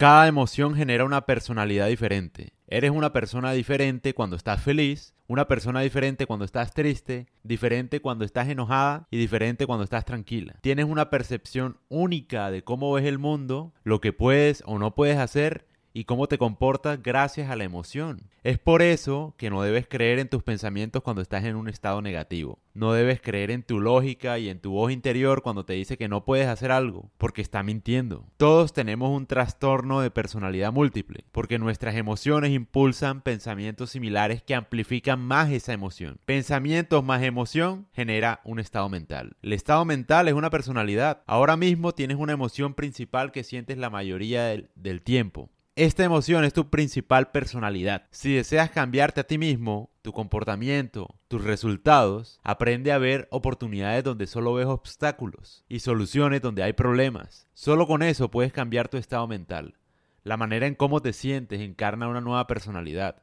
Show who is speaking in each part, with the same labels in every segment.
Speaker 1: Cada emoción genera una personalidad diferente. Eres una persona diferente cuando estás feliz, una persona diferente cuando estás triste, diferente cuando estás enojada y diferente cuando estás tranquila. Tienes una percepción única de cómo ves el mundo, lo que puedes o no puedes hacer y cómo te comportas gracias a la emoción. Es por eso que no debes creer en tus pensamientos cuando estás en un estado negativo. No debes creer en tu lógica y en tu voz interior cuando te dice que no puedes hacer algo, porque está mintiendo. Todos tenemos un trastorno de personalidad múltiple, porque nuestras emociones impulsan pensamientos similares que amplifican más esa emoción. Pensamientos más emoción genera un estado mental. El estado mental es una personalidad. Ahora mismo tienes una emoción principal que sientes la mayoría del, del tiempo. Esta emoción es tu principal personalidad. Si deseas cambiarte a ti mismo, tu comportamiento, tus resultados, aprende a ver oportunidades donde solo ves obstáculos y soluciones donde hay problemas. Solo con eso puedes cambiar tu estado mental. La manera en cómo te sientes encarna una nueva personalidad.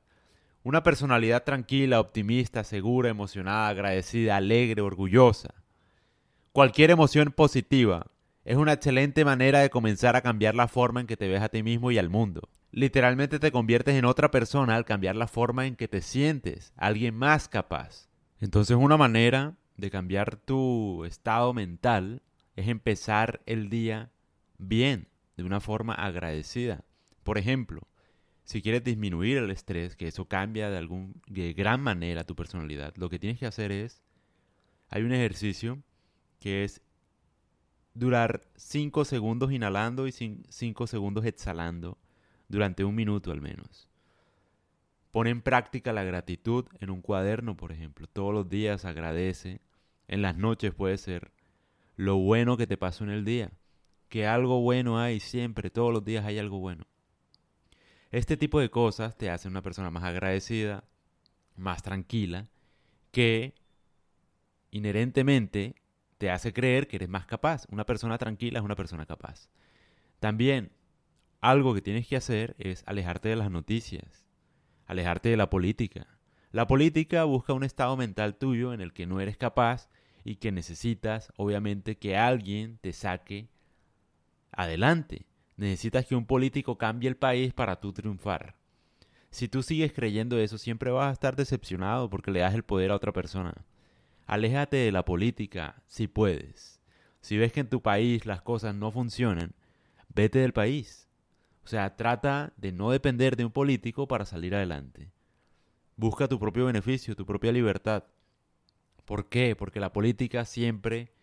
Speaker 1: Una personalidad tranquila, optimista, segura, emocionada, agradecida, alegre, orgullosa. Cualquier emoción positiva es una excelente manera de comenzar a cambiar la forma en que te ves a ti mismo y al mundo. Literalmente te conviertes en otra persona al cambiar la forma en que te sientes, alguien más capaz. Entonces una manera de cambiar tu estado mental es empezar el día bien, de una forma agradecida. Por ejemplo, si quieres disminuir el estrés, que eso cambia de, algún, de gran manera tu personalidad, lo que tienes que hacer es, hay un ejercicio que es durar 5 segundos inhalando y 5 segundos exhalando durante un minuto al menos. Pon en práctica la gratitud en un cuaderno, por ejemplo. Todos los días agradece. En las noches puede ser lo bueno que te pasó en el día. Que algo bueno hay siempre, todos los días hay algo bueno. Este tipo de cosas te hacen una persona más agradecida, más tranquila, que inherentemente te hace creer que eres más capaz. Una persona tranquila es una persona capaz. También algo que tienes que hacer es alejarte de las noticias, alejarte de la política. La política busca un estado mental tuyo en el que no eres capaz y que necesitas, obviamente, que alguien te saque adelante. Necesitas que un político cambie el país para tú triunfar. Si tú sigues creyendo eso, siempre vas a estar decepcionado porque le das el poder a otra persona. Aléjate de la política si puedes. Si ves que en tu país las cosas no funcionan, vete del país. O sea, trata de no depender de un político para salir adelante. Busca tu propio beneficio, tu propia libertad. ¿Por qué? Porque la política siempre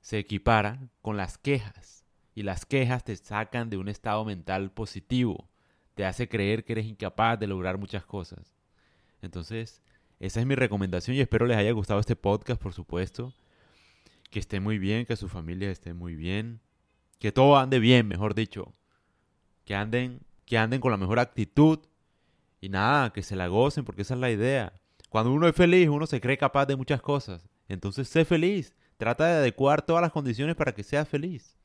Speaker 1: se equipara con las quejas. Y las quejas te sacan de un estado mental positivo. Te hace creer que eres incapaz de lograr muchas cosas. Entonces, esa es mi recomendación y espero les haya gustado este podcast, por supuesto. Que esté muy bien, que su familia esté muy bien. Que todo ande bien, mejor dicho. Que anden, que anden con la mejor actitud. Y nada, que se la gocen, porque esa es la idea. Cuando uno es feliz, uno se cree capaz de muchas cosas. Entonces, sé feliz. Trata de adecuar todas las condiciones para que seas feliz.